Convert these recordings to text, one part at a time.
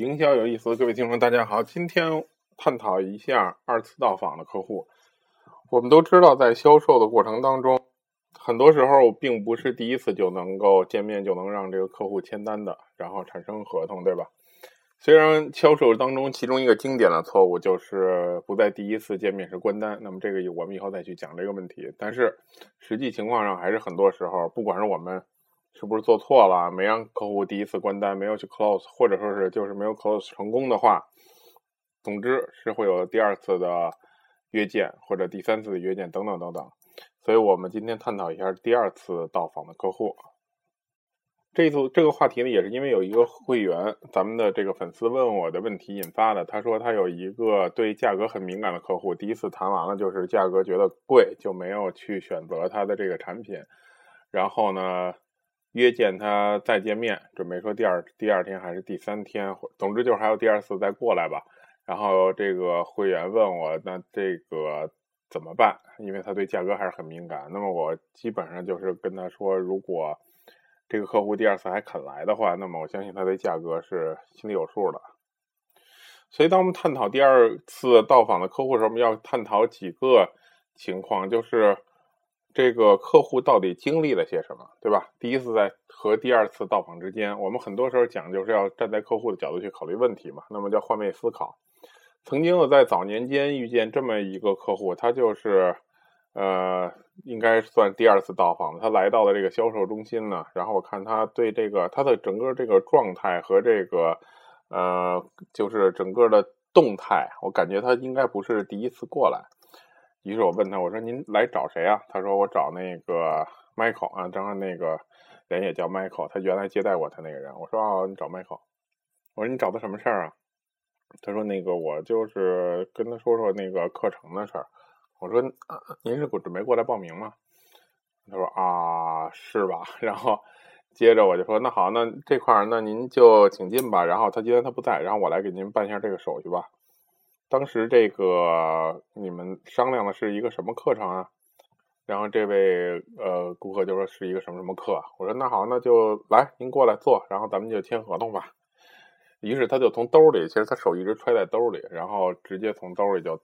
营销有意思，各位听众大家好，今天探讨一下二次到访的客户。我们都知道，在销售的过程当中，很多时候并不是第一次就能够见面就能让这个客户签单的，然后产生合同，对吧？虽然销售当中其中一个经典的错误就是不在第一次见面时关单，那么这个我们以后再去讲这个问题。但是实际情况上还是很多时候，不管是我们是不是做错了，没让客户第一次关单，没有去 close，或者说是就是没有 close 成功的话，总之是会有第二次的约见或者第三次的约见等等等等。所以我们今天探讨一下第二次到访的客户。这次这个话题呢，也是因为有一个会员，咱们的这个粉丝问我的问题引发的。他说他有一个对价格很敏感的客户，第一次谈完了就是价格觉得贵，就没有去选择他的这个产品。然后呢，约见他再见面，准备说第二第二天还是第三天，总之就是还有第二次再过来吧。然后这个会员问我，那这个怎么办？因为他对价格还是很敏感。那么我基本上就是跟他说，如果这个客户第二次还肯来的话，那么我相信他对价格是心里有数的。所以，当我们探讨第二次到访的客户时候，我们要探讨几个情况，就是这个客户到底经历了些什么，对吧？第一次在和第二次到访之间，我们很多时候讲就是要站在客户的角度去考虑问题嘛，那么叫换位思考。曾经我在早年间遇见这么一个客户，他就是。呃，应该算第二次到访他来到了这个销售中心呢，然后我看他对这个他的整个这个状态和这个呃，就是整个的动态，我感觉他应该不是第一次过来。于是我问他，我说您来找谁啊？他说我找那个 Michael 啊，正好那个人也叫 Michael，他原来接待过他那个人。我说哦，你找 Michael。我说你找他什么事儿啊？他说那个我就是跟他说说那个课程的事儿。我说：“您是准备过来报名吗？”他说：“啊，是吧？” 然后接着我就说：“那好，那这块儿那您就请进吧。”然后他今天他不在，然后我来给您办一下这个手续吧。当时这个你们商量的是一个什么课程啊？然后这位呃顾客就说是一个什么什么课。我说：“那好，那就来，您过来坐，然后咱们就签合同吧。”于是他就从兜里，其实他手一直揣在兜里，然后直接从兜里就。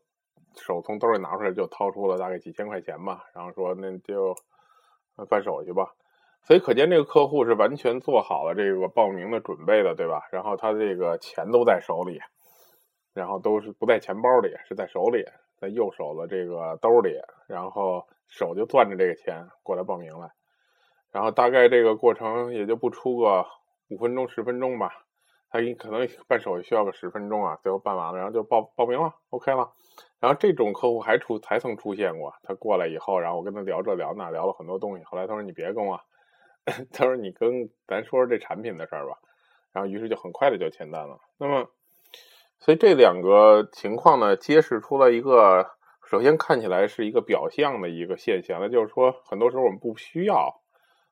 手从兜里拿出来就掏出了大概几千块钱吧，然后说那就办手续吧。所以可见这个客户是完全做好了这个报名的准备的，对吧？然后他这个钱都在手里，然后都是不在钱包里，是在手里，在右手的这个兜里，然后手就攥着这个钱过来报名了。然后大概这个过程也就不出个五分钟十分钟吧，他可能办手续需要个十分钟啊，最后办完了，然后就报报名了，OK 了。然后这种客户还出才曾出现过，他过来以后，然后我跟他聊这聊那，聊了很多东西。后来他说：“你别跟我，他说你跟咱说说这产品的事儿吧。”然后于是就很快的就签单了。那么，所以这两个情况呢，揭示出了一个，首先看起来是一个表象的一个现象，那就是说，很多时候我们不需要，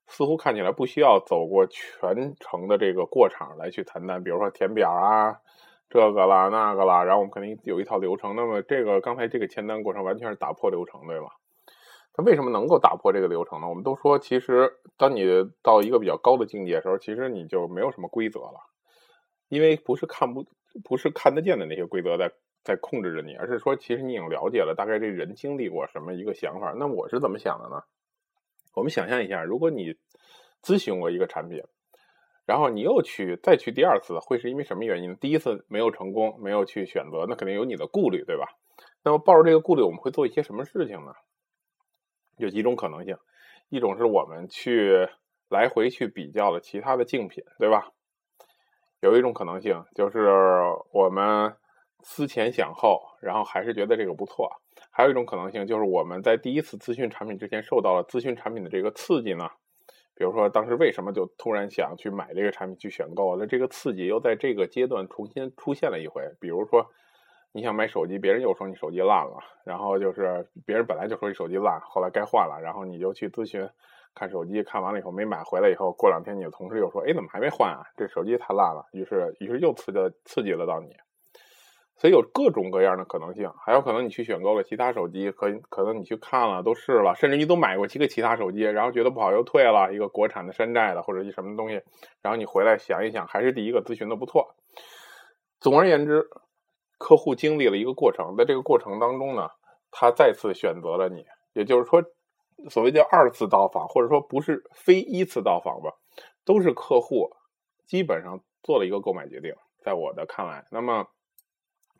似乎看起来不需要走过全程的这个过场来去谈单，比如说填表啊。这个啦，那个啦，然后我们肯定有一套流程。那么这个刚才这个签单过程完全是打破流程，对吧？它为什么能够打破这个流程呢？我们都说，其实当你到一个比较高的境界的时候，其实你就没有什么规则了，因为不是看不不是看得见的那些规则在在控制着你，而是说，其实你已经了解了大概这人经历过什么一个想法。那我是怎么想的呢？我们想象一下，如果你咨询过一个产品。然后你又去再去第二次，会是因为什么原因？第一次没有成功，没有去选择，那肯定有你的顾虑，对吧？那么抱着这个顾虑，我们会做一些什么事情呢？有几种可能性，一种是我们去来回去比较了其他的竞品，对吧？有一种可能性就是我们思前想后，然后还是觉得这个不错。还有一种可能性就是我们在第一次咨询产品之前受到了咨询产品的这个刺激呢。比如说，当时为什么就突然想去买这个产品去选购？那这个刺激又在这个阶段重新出现了一回。比如说，你想买手机，别人又说你手机烂了，然后就是别人本来就说你手机烂，后来该换了，然后你就去咨询看手机，看完了以后没买，回来以后过两天你的同事又说，哎，怎么还没换啊？这手机太烂了。于是，于是又刺激刺激了到你。所以有各种各样的可能性，还有可能你去选购了其他手机，可可能你去看了都试了，甚至你都买过几个其他手机，然后觉得不好又退了一个国产的山寨的或者一什么东西，然后你回来想一想，还是第一个咨询的不错。总而言之，客户经历了一个过程，在这个过程当中呢，他再次选择了你，也就是说，所谓叫二次到访，或者说不是非一次到访吧，都是客户基本上做了一个购买决定。在我的看来，那么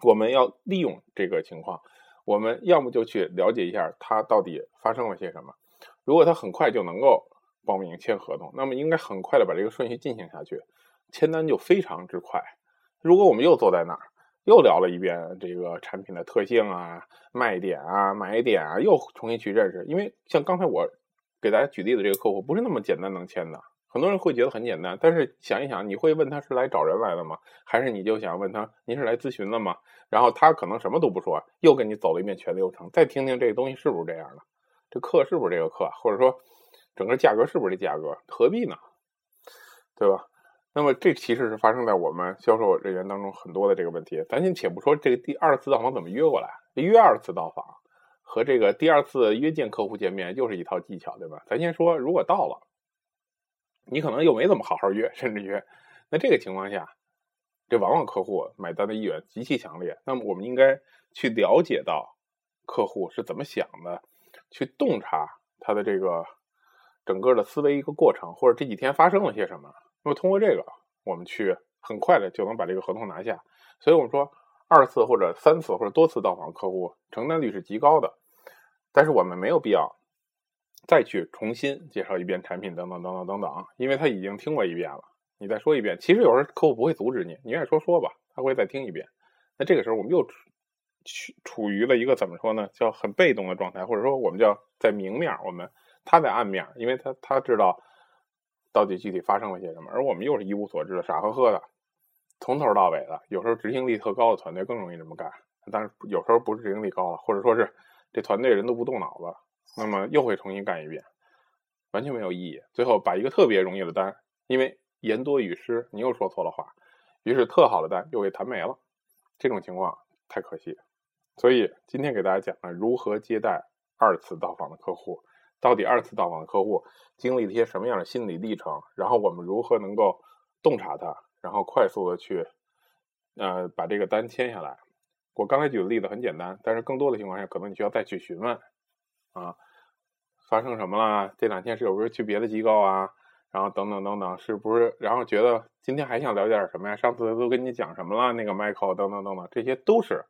我们要利用这个情况，我们要么就去了解一下他到底发生了些什么。如果他很快就能够报名签合同，那么应该很快的把这个顺序进行下去，签单就非常之快。如果我们又坐在那儿，又聊了一遍这个产品的特性啊、卖点啊、买点啊，又重新去认识，因为像刚才我给大家举例的这个客户，不是那么简单能签的。很多人会觉得很简单，但是想一想，你会问他是来找人来的吗？还是你就想问他您是来咨询的吗？然后他可能什么都不说，又跟你走了一遍全流程，再听听这个东西是不是这样的，这课是不是这个课，或者说整个价格是不是这价格？何必呢？对吧？那么这其实是发生在我们销售人员当中很多的这个问题。咱先且不说这个第二次到访怎么约过来，约二次到访和这个第二次约见客户见面又是一套技巧，对吧？咱先说，如果到了。你可能又没怎么好好约，甚至约，那这个情况下，这往往客户买单的意愿极其强烈。那么我们应该去了解到客户是怎么想的，去洞察他的这个整个的思维一个过程，或者这几天发生了些什么。那么通过这个，我们去很快的就能把这个合同拿下。所以我们说，二次或者三次或者多次到访客户承担率是极高的，但是我们没有必要。再去重新介绍一遍产品，等等等等等等，因为他已经听过一遍了，你再说一遍，其实有时候客户不会阻止你，你愿意说说吧，他会再听一遍。那这个时候我们又处处于了一个怎么说呢，叫很被动的状态，或者说我们叫在明面，我们他在暗面，因为他他知道到底具体发生了些什么，而我们又是一无所知的傻呵呵的，从头到尾的。有时候执行力特高的团队更容易这么干，但是有时候不是执行力高了，或者说是这团队人都不动脑子。那么又会重新干一遍，完全没有意义。最后把一个特别容易的单，因为言多语失，你又说错了话，于是特好的单又给谈没了。这种情况太可惜。所以今天给大家讲了如何接待二次到访的客户，到底二次到访的客户经历了一些什么样的心理历程，然后我们如何能够洞察他，然后快速的去呃把这个单签下来。我刚才举的例子很简单，但是更多的情况下，可能你需要再去询问。啊，发生什么了？这两天是有没有去别的机构啊？然后等等等等，是不是？然后觉得今天还想聊点什么呀？上次都跟你讲什么了？那个 Michael 等等等等，这些都是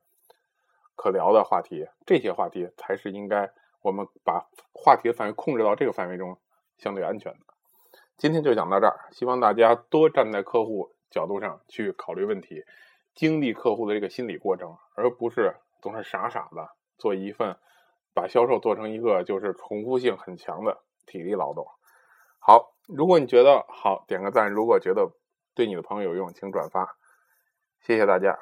可聊的话题。这些话题才是应该我们把话题的范围控制到这个范围中相对安全的。今天就讲到这儿，希望大家多站在客户角度上去考虑问题，经历客户的这个心理过程，而不是总是傻傻的做一份。把销售做成一个就是重复性很强的体力劳动。好，如果你觉得好，点个赞；如果觉得对你的朋友有用，请转发。谢谢大家。